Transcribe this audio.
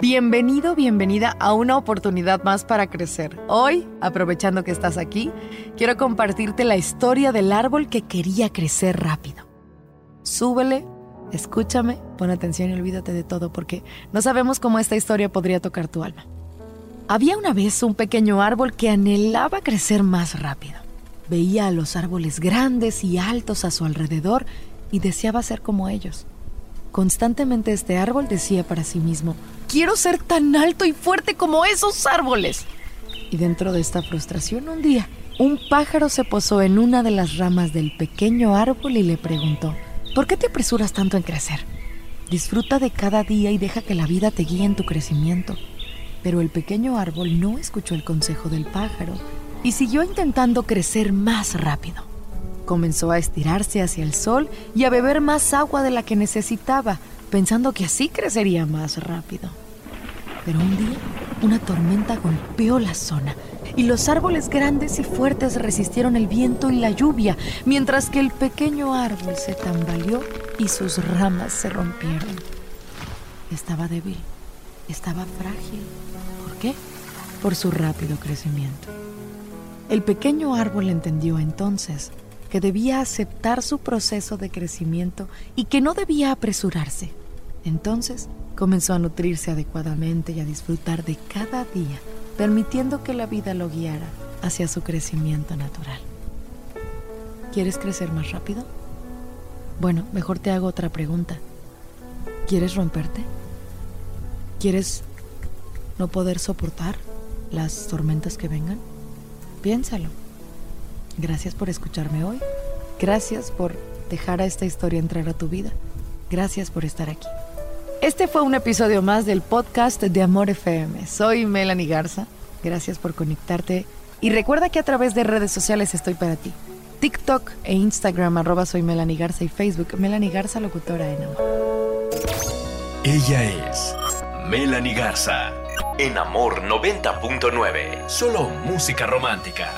Bienvenido, bienvenida a una oportunidad más para crecer. Hoy, aprovechando que estás aquí, quiero compartirte la historia del árbol que quería crecer rápido. Súbele, escúchame, pon atención y olvídate de todo porque no sabemos cómo esta historia podría tocar tu alma. Había una vez un pequeño árbol que anhelaba crecer más rápido. Veía a los árboles grandes y altos a su alrededor y deseaba ser como ellos. Constantemente este árbol decía para sí mismo, quiero ser tan alto y fuerte como esos árboles. Y dentro de esta frustración un día, un pájaro se posó en una de las ramas del pequeño árbol y le preguntó, ¿por qué te apresuras tanto en crecer? Disfruta de cada día y deja que la vida te guíe en tu crecimiento. Pero el pequeño árbol no escuchó el consejo del pájaro y siguió intentando crecer más rápido. Comenzó a estirarse hacia el sol y a beber más agua de la que necesitaba, pensando que así crecería más rápido. Pero un día, una tormenta golpeó la zona y los árboles grandes y fuertes resistieron el viento y la lluvia, mientras que el pequeño árbol se tambaleó y sus ramas se rompieron. Estaba débil, estaba frágil. ¿Por qué? Por su rápido crecimiento. El pequeño árbol entendió entonces que debía aceptar su proceso de crecimiento y que no debía apresurarse. Entonces comenzó a nutrirse adecuadamente y a disfrutar de cada día, permitiendo que la vida lo guiara hacia su crecimiento natural. ¿Quieres crecer más rápido? Bueno, mejor te hago otra pregunta. ¿Quieres romperte? ¿Quieres no poder soportar las tormentas que vengan? Piénsalo. Gracias por escucharme hoy. Gracias por dejar a esta historia entrar a tu vida. Gracias por estar aquí. Este fue un episodio más del podcast de Amor FM. Soy Melanie Garza. Gracias por conectarte. Y recuerda que a través de redes sociales estoy para ti. TikTok e Instagram, arroba soy Melanie Garza y Facebook, Melanie Garza, locutora en Amor. Ella es Melanie Garza. En Amor 90.9. Solo música romántica.